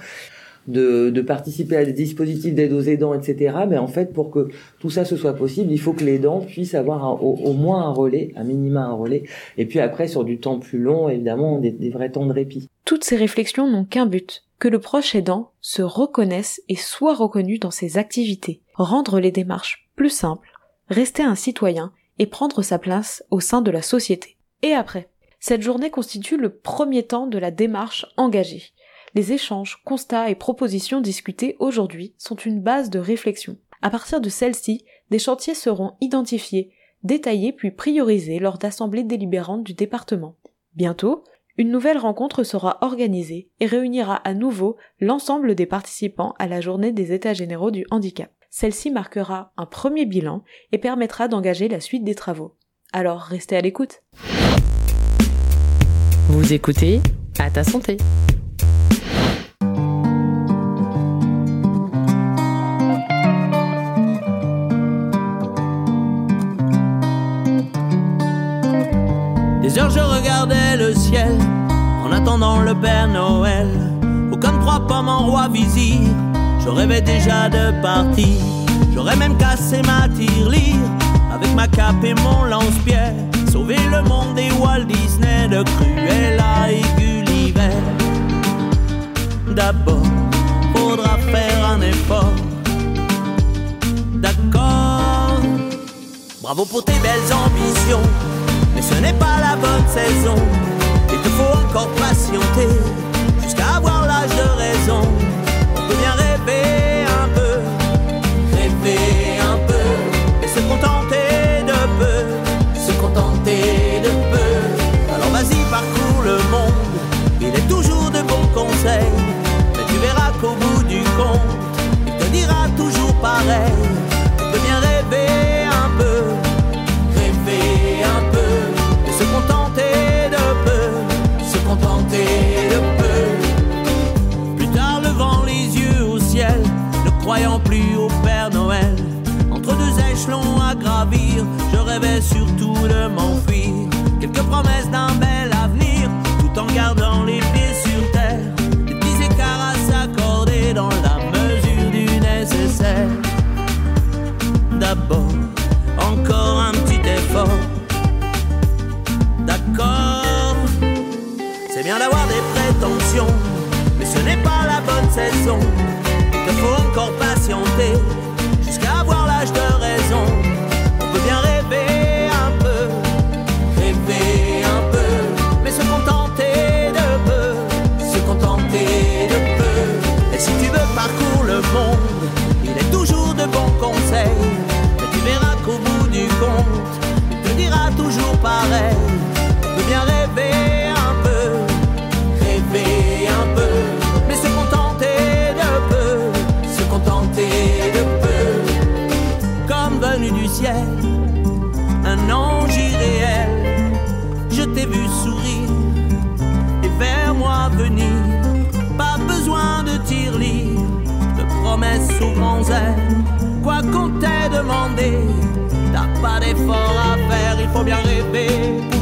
De, de participer à des dispositifs d'aide aux aidants, etc. Mais en fait, pour que tout ça se soit possible, il faut que l'aidant puisse avoir au, moins un relais, un minima un relais. Et puis après, sur du temps plus long, évidemment, des vrais temps de répit. Toutes ces réflexions n'ont qu'un but, que le proche aidant se reconnaisse et soit reconnu dans ses activités, rendre les démarches plus simples, rester un citoyen et prendre sa place au sein de la société. Et après Cette journée constitue le premier temps de la démarche engagée. Les échanges, constats et propositions discutés aujourd'hui sont une base de réflexion. À partir de celle-ci, des chantiers seront identifiés, détaillés puis priorisés lors d'assemblées délibérantes du département. Bientôt, une nouvelle rencontre sera organisée et réunira à nouveau l'ensemble des participants à la journée des États généraux du handicap. Celle-ci marquera un premier bilan et permettra d'engager la suite des travaux. Alors restez à l'écoute. Vous écoutez À ta santé. Le Père Noël. Ou comme trois pommes en roi vizir, je rêvais déjà de partir. J'aurais même cassé ma tirelire avec ma cape et mon lance-pierre. Sauver le monde et Walt Disney de Cruella et Gulliver. D'abord, faudra faire un effort. D'accord. Bravo pour tes belles ambitions. Mais ce n'est rêvais surtout de m'enfuir. Quelques promesses d'un bel avenir, tout en gardant les pieds sur terre. Des petits écarts à s'accorder dans la mesure du nécessaire. D'abord, encore un petit effort. D'accord, c'est bien d'avoir des prétentions, mais ce n'est pas la bonne saison. Il te faut encore patienter faire, il faut bien rêver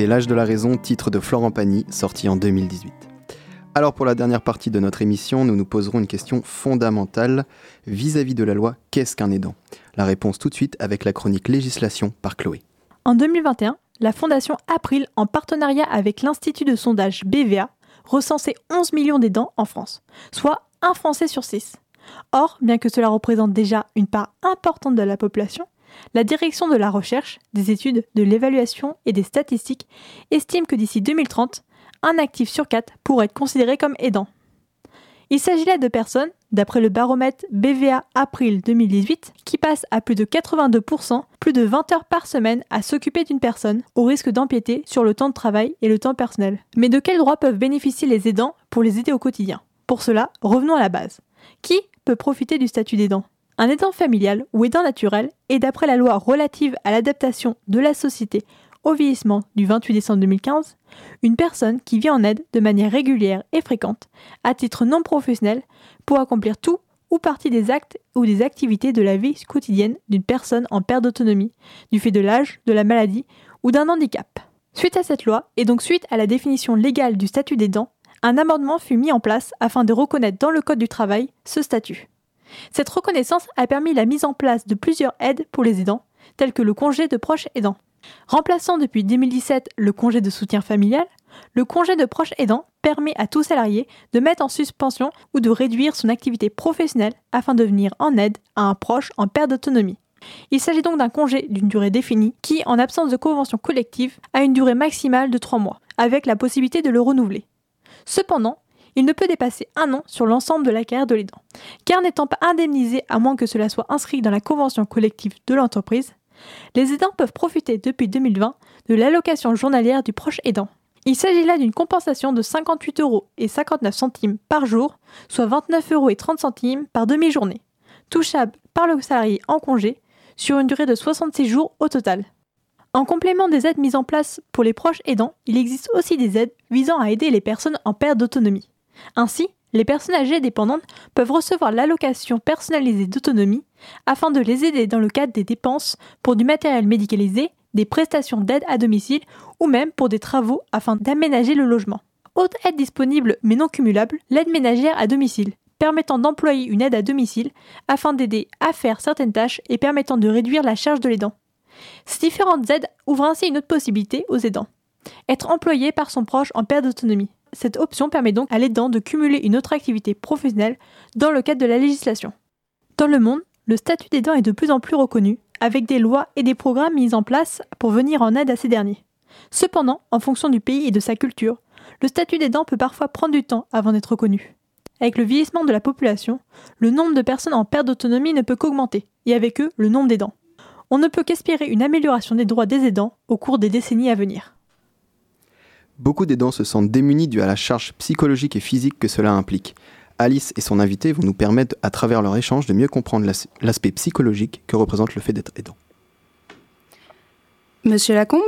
C'était L'âge de la raison, titre de Florent Pagny, sorti en 2018. Alors pour la dernière partie de notre émission, nous nous poserons une question fondamentale vis-à-vis de la loi Qu'est-ce qu'un aidant? La réponse tout de suite avec la chronique législation par Chloé. En 2021, la Fondation April, en partenariat avec l'Institut de sondage BVA, recensait 11 millions d'aidants en France, soit un Français sur six. Or, bien que cela représente déjà une part importante de la population, la Direction de la recherche, des études, de l'évaluation et des statistiques estime que d'ici 2030, un actif sur quatre pourrait être considéré comme aidant. Il s'agit là de personnes, d'après le baromètre BVA April 2018, qui passent à plus de 82%, plus de 20 heures par semaine à s'occuper d'une personne, au risque d'empiéter sur le temps de travail et le temps personnel. Mais de quels droits peuvent bénéficier les aidants pour les aider au quotidien? Pour cela, revenons à la base. Qui peut profiter du statut d'aidant? Un aidant familial ou aidant naturel est d'après la loi relative à l'adaptation de la société au vieillissement du 28 décembre 2015, une personne qui vient en aide de manière régulière et fréquente, à titre non professionnel, pour accomplir tout ou partie des actes ou des activités de la vie quotidienne d'une personne en perte d'autonomie, du fait de l'âge, de la maladie ou d'un handicap. Suite à cette loi, et donc suite à la définition légale du statut d'aidant, un amendement fut mis en place afin de reconnaître dans le Code du travail ce statut. Cette reconnaissance a permis la mise en place de plusieurs aides pour les aidants, telles que le congé de proche aidant. Remplaçant depuis 2017 le congé de soutien familial, le congé de proche aidant permet à tout salarié de mettre en suspension ou de réduire son activité professionnelle afin de venir en aide à un proche en perte d'autonomie. Il s'agit donc d'un congé d'une durée définie qui, en absence de convention collective, a une durée maximale de 3 mois, avec la possibilité de le renouveler. Cependant, il ne peut dépasser un an sur l'ensemble de la carrière de l'aidant, car n'étant pas indemnisé à moins que cela soit inscrit dans la convention collective de l'entreprise, les aidants peuvent profiter depuis 2020 de l'allocation journalière du proche aidant. Il s'agit là d'une compensation de 58 euros et 59 centimes par jour, soit 29 euros et 30 centimes par demi-journée, touchable par le salarié en congé sur une durée de 66 jours au total. En complément des aides mises en place pour les proches aidants, il existe aussi des aides visant à aider les personnes en perte d'autonomie. Ainsi, les personnes âgées dépendantes peuvent recevoir l'allocation personnalisée d'autonomie afin de les aider dans le cadre des dépenses pour du matériel médicalisé, des prestations d'aide à domicile ou même pour des travaux afin d'aménager le logement. Autre aide disponible mais non cumulable, l'aide ménagère à domicile. permettant d'employer une aide à domicile afin d'aider à faire certaines tâches et permettant de réduire la charge de l'aidant. Ces différentes aides ouvrent ainsi une autre possibilité aux aidants. Être employé par son proche en perte d'autonomie. Cette option permet donc à l'aidant de cumuler une autre activité professionnelle dans le cadre de la législation. Dans le monde, le statut d'aidant est de plus en plus reconnu, avec des lois et des programmes mis en place pour venir en aide à ces derniers. Cependant, en fonction du pays et de sa culture, le statut d'aidant peut parfois prendre du temps avant d'être reconnu. Avec le vieillissement de la population, le nombre de personnes en perte d'autonomie ne peut qu'augmenter, et avec eux le nombre d'aidants. On ne peut qu'espérer une amélioration des droits des aidants au cours des décennies à venir. Beaucoup d'aidants se sentent démunis dû à la charge psychologique et physique que cela implique. Alice et son invité vont nous permettre, à travers leur échange, de mieux comprendre l'as- l'aspect psychologique que représente le fait d'être aidant. Monsieur Lacombe?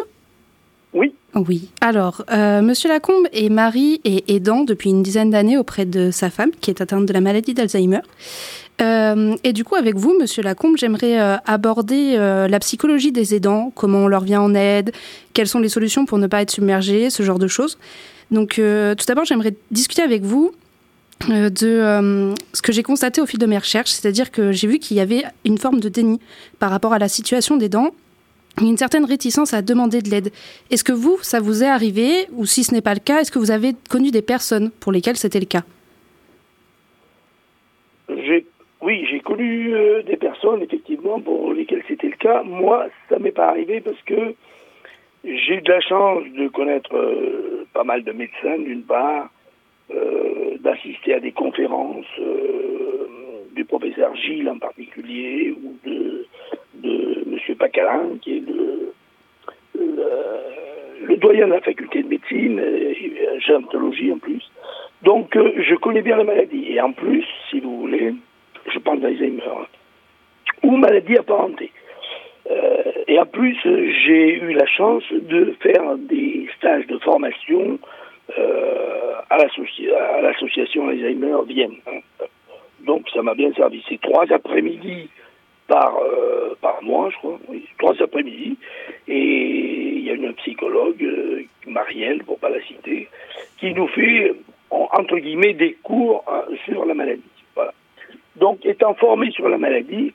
Oui. Oui. Alors, euh, Monsieur Lacombe est mari et aidant depuis une dizaine d'années auprès de sa femme qui est atteinte de la maladie d'Alzheimer. Euh, et du coup, avec vous, Monsieur Lacombe, j'aimerais euh, aborder euh, la psychologie des aidants, comment on leur vient en aide, quelles sont les solutions pour ne pas être submergé, ce genre de choses. Donc, tout d'abord, j'aimerais discuter avec vous de ce que j'ai constaté au fil de mes recherches, c'est-à-dire que j'ai vu qu'il y avait une forme de déni par rapport à la situation des dents, une certaine réticence à demander de l'aide. Est-ce que vous, ça vous est arrivé, ou si ce n'est pas le cas, est-ce que vous avez connu des personnes pour lesquelles c'était le cas J'ai- Oui, j'ai connu euh, des personnes, effectivement, pour lesquelles c'était le cas. Moi, ça m'est pas arrivé parce que j'ai eu de la chance de connaître euh, pas mal de médecins, d'une part, euh, d'assister à des conférences du professeur Gilles en particulier, ou de, de M. Pacalin, qui est le, le, doyen de la faculté de médecine, et gérontologie en plus. Donc, je connais bien la maladie. Et en plus, si vous voulez, je parle d'Alzheimer, hein, ou maladie apparentée. Euh, et en plus, j'ai eu la chance de faire des stages de formation euh, à l'associ- à l'association Alzheimer Vienne. hein. Donc ça m'a bien servi. C'est trois après-midi par, euh, par mois, je crois. Oui, trois après-midi. Et il y a une psychologue, Marielle, pour pas la citer, qui nous fait, en- entre guillemets, des cours sur la maladie. Donc, étant formé sur la maladie,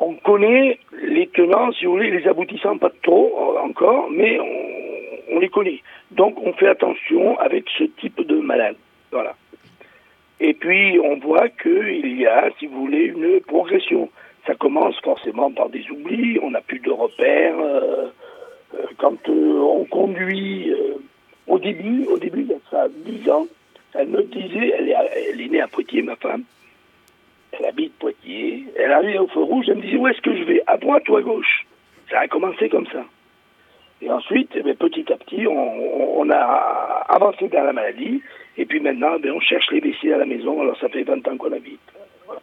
on connaît les tenants, si vous voulez, les aboutissants, pas trop encore, mais on, les connaît. Donc, on fait attention avec ce type de malade. Voilà. Et puis, on voit qu'il y a, si vous voulez, une progression. Ça commence forcément par des oublis, on n'a plus de repères. euh, euh, quand euh, on conduit, au début, au début, il y a ça 10 ans, elle me disait, elle est, elle est née à Poitiers, ma femme, elle habite Poitiers, elle arrivait au feu rouge, elle me disait, où est-ce que je vais? À droite ou à gauche? Ça a commencé comme ça. Et ensuite, eh bien, petit à petit, on, a avancé dans la maladie. Et puis maintenant, eh bien, on cherche les WC à la maison. Alors ça fait 20 ans qu'on habite. Voilà.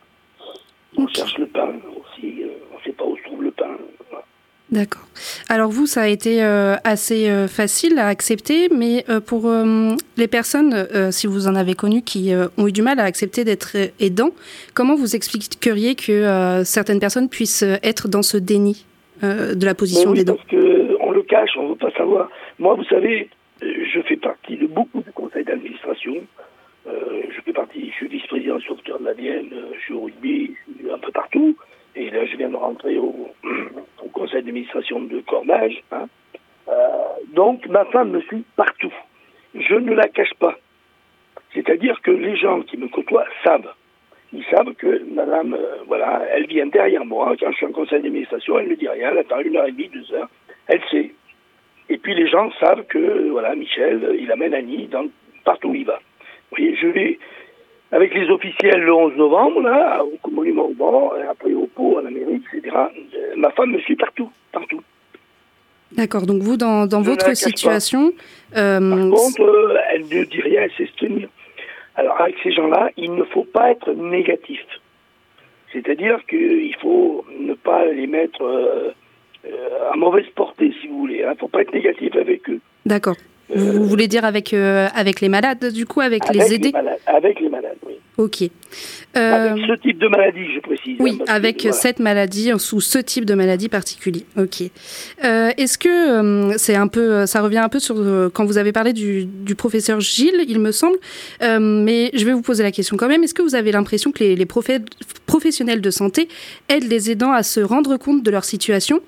On cherche le pain aussi. euh, on ne sait pas où se trouve le pain. Voilà. D'accord. Alors vous, ça a été euh, assez euh, facile à accepter, mais euh, pour les personnes, si vous en avez connu, qui ont eu du mal à accepter d'être aidants, comment vous expliqueriez que certaines personnes puissent être dans ce déni de la position oui, d'aidant parce qu'on le cache, on ne veut pas savoir. Moi, vous savez, je fais partie de beaucoup de conseils d'administration. Je fais partie, je suis vice-président sauveteur de la Vienne, je suis au rugby, je suis un peu partout. Et là, je viens de rentrer au conseil d'administration de Cornage. hein. Euh, donc, ma femme me suit partout. Je ne la cache pas. C'est-à-dire que les gens qui me côtoient savent. Ils savent que madame, euh, voilà, elle vient derrière moi. Quand je suis en conseil d'administration, elle ne dit rien. Elle attend une heure et demie, deux heures. Elle sait. Et puis les gens savent que, voilà, Michel, il amène Annie dans, partout où il va. Vous voyez, je vais avec les officiels le 11 novembre, là, au monument au banc, après au pot, en Amérique, etc. Euh, Ma femme me suit partout, partout. D'accord. Donc vous, dans, dans la votre situation, euh, Par contre, euh, elle ne dit rien, elle sait se tenir. Alors, avec ces gens-là, il ne faut pas être négatif. C'est-à-dire qu'il faut ne pas les mettre euh, à mauvaise portée, si vous voulez. Il ne faut pas être négatif avec eux. d'accord. Vous voulez dire avec euh, avec les malades, du coup, avec, Avec les aidés malades, avec les malades, oui. Ok. Euh, Avec ce type de maladie, je précise. hein, Oui, que, avec voilà. cette maladie, sous ce type de maladie particulier. Ok. Euh, Est-ce que euh, c'est un peu, ça revient un peu sur euh, quand vous avez parlé du, du professeur Gilles, il me semble. Euh, mais je vais vous poser la question quand même. Est-ce que vous avez l'impression que les, les professionnels de santé aident les aidants à se rendre compte de leur situation?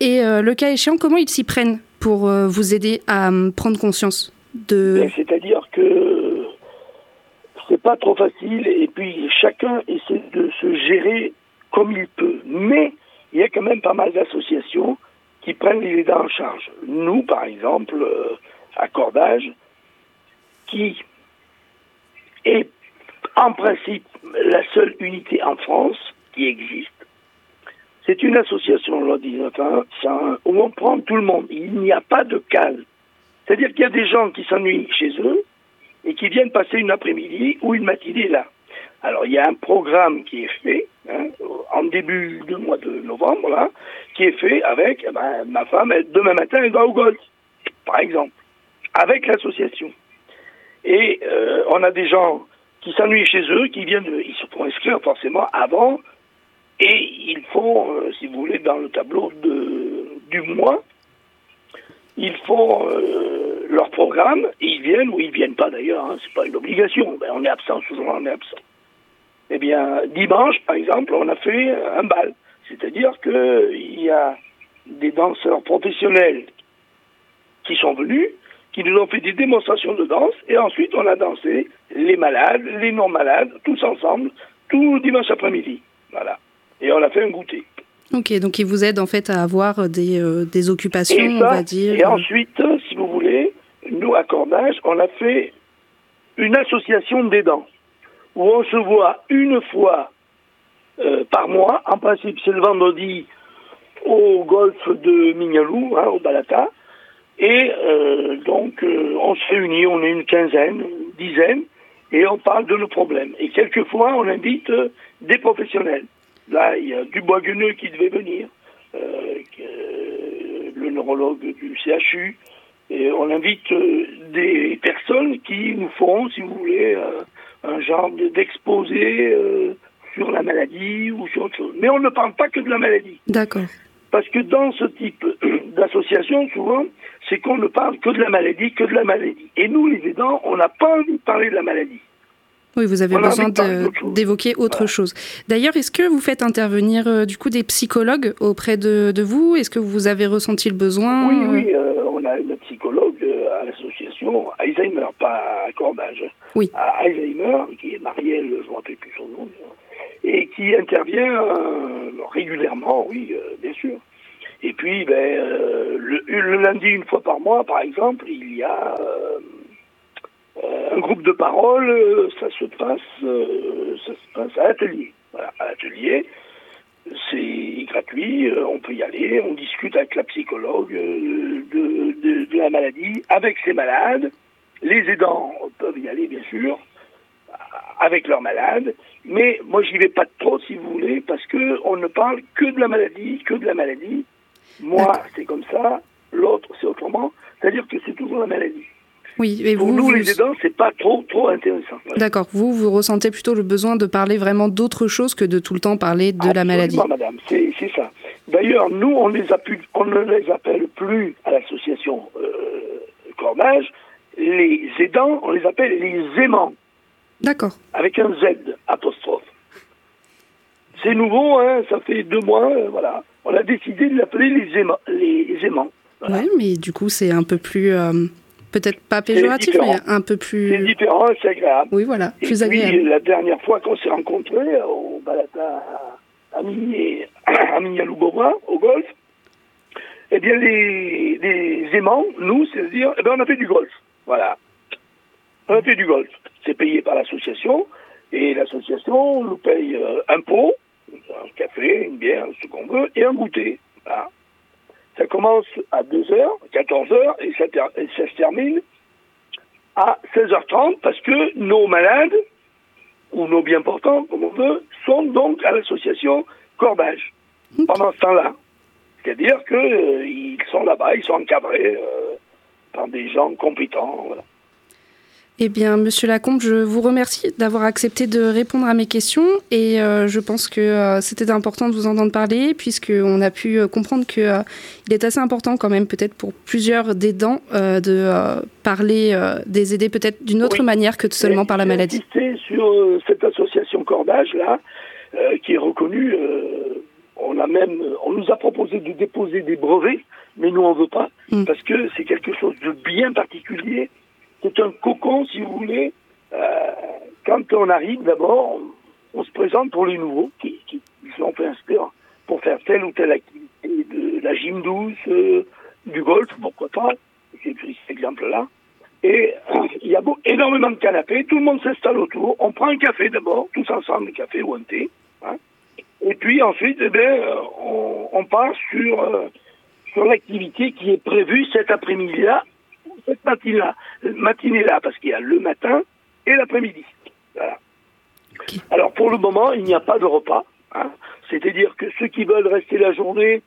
Et euh, le cas échéant, comment ils s'y prennent? Pour euh, vous aider à euh, prendre conscience de C'est-à-dire que c'est pas trop facile et puis chacun essaie de se gérer comme il peut. Mais il y a quand même pas mal d'associations qui prennent les aidants en charge. Nous, par exemple, euh, à Cordage, qui est en principe la seule unité en France qui existe. C'est une association, loi 1901, où on prend tout le monde. Il n'y a pas de case. C'est-à-dire qu'il y a des gens qui s'ennuient chez eux et qui viennent passer une après-midi ou une matinée là. Alors il y a un programme qui est fait hein, en début du mois de novembre là, qui est fait avec eh ben, ma femme. demain matin, elle va au golf, par exemple, avec l'association. Et euh, on a des gens qui s'ennuient chez eux, qui viennent, ils se font inscrire forcément avant, et ils font, euh, si vous voulez, dans le tableau du mois, ils font euh, leur programme, et ils viennent ou ils viennent pas d'ailleurs, hein, c'est pas une obligation, ben, on est absent, souvent on est absent. Eh bien, dimanche, par exemple, on a fait un bal, c'est-à-dire qu'il y a des danseurs professionnels qui sont venus, qui nous ont fait des démonstrations de danse, et ensuite on a dansé les malades, les non-malades, tous ensemble, tout dimanche après-midi. Voilà. Et on a fait un goûter. Ok, donc ils vous aident en fait à avoir des, euh, des occupations, on va dire. et ensuite, si vous voulez, nous, à Cordage, on a fait une association d'aidants, où on se voit une fois euh, par mois. En principe, c'est le vendredi au golfe de Mignalou, hein, au Balata. Et euh, donc, euh, on se réunit, on est une quinzaine, une dizaine, et on parle de nos problèmes. Et quelquefois, on invite euh, des professionnels. Là, il y a Dubois Gueneux qui devait venir, euh, que- le neurologue du CHU, et on invite euh, des personnes qui nous feront, si vous voulez, euh, un genre de- d'exposé euh, sur la maladie ou sur autre chose. Mais on ne parle pas que de la maladie. D'accord. Parce que dans ce type d'association, souvent, c'est qu'on ne parle que de la maladie, que de la maladie. Et nous, les aidants, on n'a pas envie de parler de la maladie. Oui, vous avez besoin d'évoquer autre chose. D'ailleurs, est-ce que vous faites intervenir euh, du coup des psychologues auprès de, de vous? Est-ce que vous avez ressenti le besoin? Oui, oui, euh, on a une psychologue euh, à l'association Alzheimer, pas à Cordage. Oui. À Alzheimer, qui est Marielle, je ne me rappelle plus son nom, et qui intervient euh, régulièrement, oui, bien sûr. Et puis, ben, le, le lundi, une fois par mois, par exemple, il y a un groupe de parole, euh, ça se passe, euh, ça se passe à l'atelier. Voilà, à l'atelier, c'est gratuit, euh, on peut y aller, on discute avec la psychologue euh, de, de- de la maladie, avec ses malades. Les aidants peuvent y aller, bien sûr, avec leurs malades. Mais moi, j'y vais pas trop, si vous voulez, parce que on ne parle que de la maladie, que de la maladie. Moi, c'est comme ça, l'autre, c'est autrement. C'est-à-dire que c'est toujours la maladie. Oui, et Pour vous, nous, vous- les aidants, c'est pas trop, trop intéressant. D'accord. Vous, vous ressentez plutôt le besoin de parler vraiment d'autre chose que de tout le temps parler de la maladie. Madame, c'est c'est ça. D'ailleurs, nous, on, les appuie- on ne les appelle plus à l'association euh, Cordage, les aidants, on les appelle les aimants, D'accord. avec un Z apostrophe. C'est nouveau, hein, ça fait deux mois, euh, voilà. On a décidé de l'appeler les, aimants. les aimants. Ouais, mais du coup, c'est un peu plus. euh, Peut-être pas péjoratif, mais un peu plus. C'est différent, c'est agréable. Oui, voilà, Et plus puis, agréable. la dernière fois qu'on s'est rencontrés au Balata à Mignaloubova, au golf, eh bien, les, les aimants, nous, c'est-à-dire, eh bien, on a fait du golf. Voilà. On a fait du golf. C'est payé par l'association, et l'association nous paye euh, un pot, un café, une bière, ce qu'on veut, et un goûter. Voilà. Ça commence à 2h, 14h, et ça, et ça se termine à 16h30 parce que nos malades, ou nos bien portants, comme on veut, sont donc à l'association Cordage pendant ce temps-là. C'est-à-dire qu'ils sont là-bas, ils sont encadrés euh, par des gens compétents. voilà. Eh bien, Monsieur Lacombe, je vous remercie d'avoir accepté de répondre à mes questions et euh, je pense que euh, c'était important de vous entendre parler puisqu'on a pu euh, comprendre que il est assez important quand même peut-être pour plusieurs d'aidants euh, de parler des aidés peut-être d'une autre Oui. manière que seulement par la maladie. sur cette association Cordage là, qui est reconnue. on a même, on nous a proposé de déposer des brevets, mais nous on veut pas parce que c'est quelque chose de bien particulier. C'est un cocon, si vous voulez. Euh, quand on arrive, d'abord, on, se présente pour les nouveaux qui, qui, qui sont fait inscrire pour faire telle ou telle activité, de la gym douce, euh, du golf, pourquoi pas. J'ai pris cet exemple-là. Et euh, il y a énormément de canapés, tout le monde s'installe autour, on prend un café d'abord, tous ensemble, un café ou un thé. hein. Et puis ensuite, eh ben, euh, on, on part sur, euh, sur l'activité qui est prévue cet après-midi-là, cette matinée-là, matinée-là, parce qu'il y a le matin et l'après-midi. Voilà. Alors pour le moment, il n'y a pas de repas. hein. C'est-à-dire que ceux qui veulent rester la journée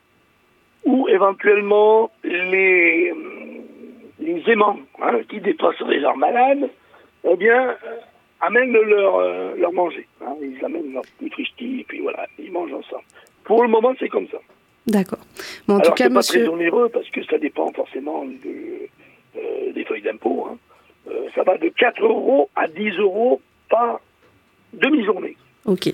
ou éventuellement les, les aimants hein, qui dépasseraient leurs malades, eh bien, euh, amènent leur, euh, leur manger. hein. Ils amènent leur frichti et puis voilà, ils mangent ensemble. Pour le moment, c'est comme ça. D'accord. Bon, en Alors tout cas, pas Monsieur. très onéreux parce que ça dépend forcément de, euh, des feuilles d'impôt. hein. Euh, ça va de 4 euros à 10 euros par demi-journée. Ok.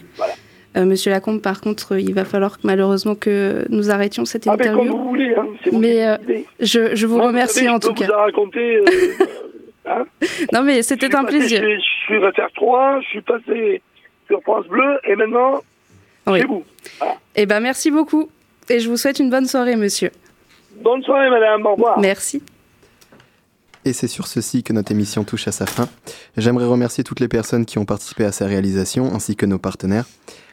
Euh, Monsieur Lacombe, par contre, il va falloir malheureusement que nous arrêtions cette Ah, mais comme interview. vous voulez, hein, c'est Mais euh, je, je vous Moi, remercie savez, en je tout peux cas. vous euh, hein. Non, mais c'était Je un passé plaisir. chez- Je suis réfère 3, je suis passé sur France Bleu et maintenant, Oui. chez vous. Voilà. Eh ben, merci beaucoup. Et je vous souhaite une bonne soirée, monsieur. Bonne soirée, madame. Au revoir. Merci. Et c'est sur ceci que notre émission touche à sa fin. J'aimerais remercier toutes les personnes qui ont participé à sa réalisation, ainsi que nos partenaires.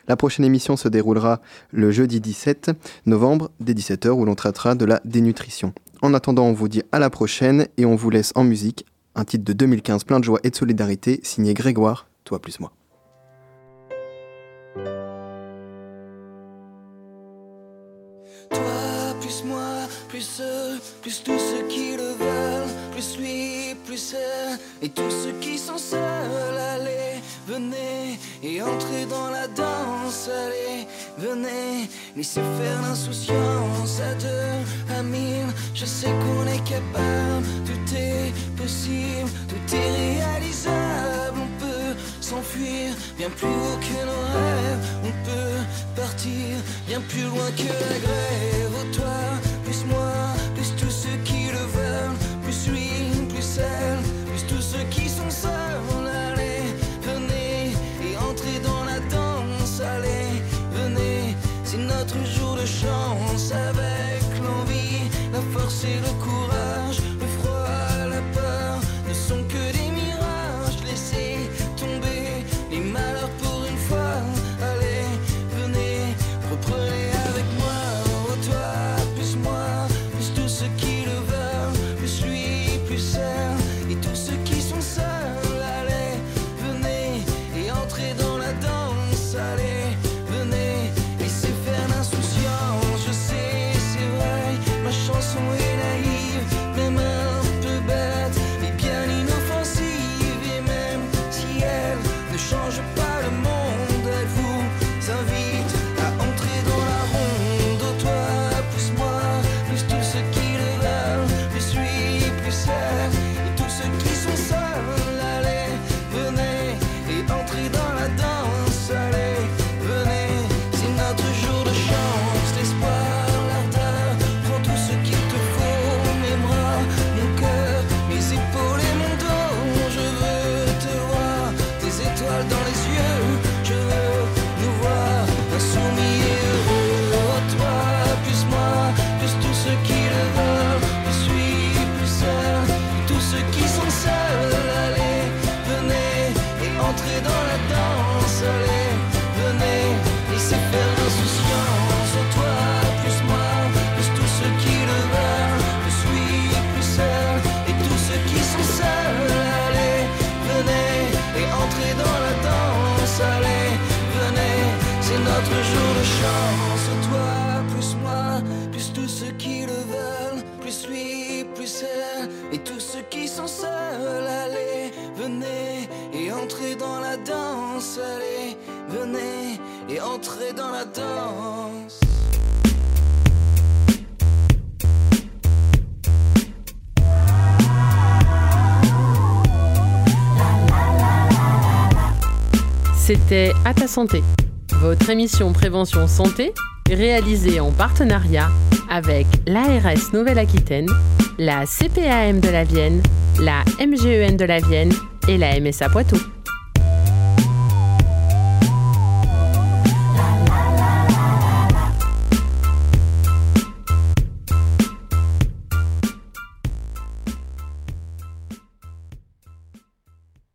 La prochaine émission se déroulera le jeudi 17 novembre, dès 17h, où l'on traitera de la dénutrition. En attendant, on vous dit à la prochaine et on vous laisse en musique un titre de 2015 plein de joie et de solidarité, signé Grégoire, toi plus moi. Toi, plus moi, plus plus tous ceux qui le veulent, plus lui, plus elle, et tous ceux qui sont seuls, allez, venez, et entrez dans la danse, allez, venez, laissez faire l'insouciance à deux, à mille, je sais qu'on est capable, tout est possible, tout est réalisable, on peut s'enfuir bien plus haut que nos rêves, on peut partir bien plus loin que la grève. Oh, toi, chance avec l'envie, la force et le la danse. Allez, venez et entrez dans la danse. C'était À ta santé, votre émission prévention santé réalisée en partenariat avec l'ARS Nouvelle-Aquitaine, la CPAM de la Vienne, la MGEN de la Vienne et la MSA Poitou.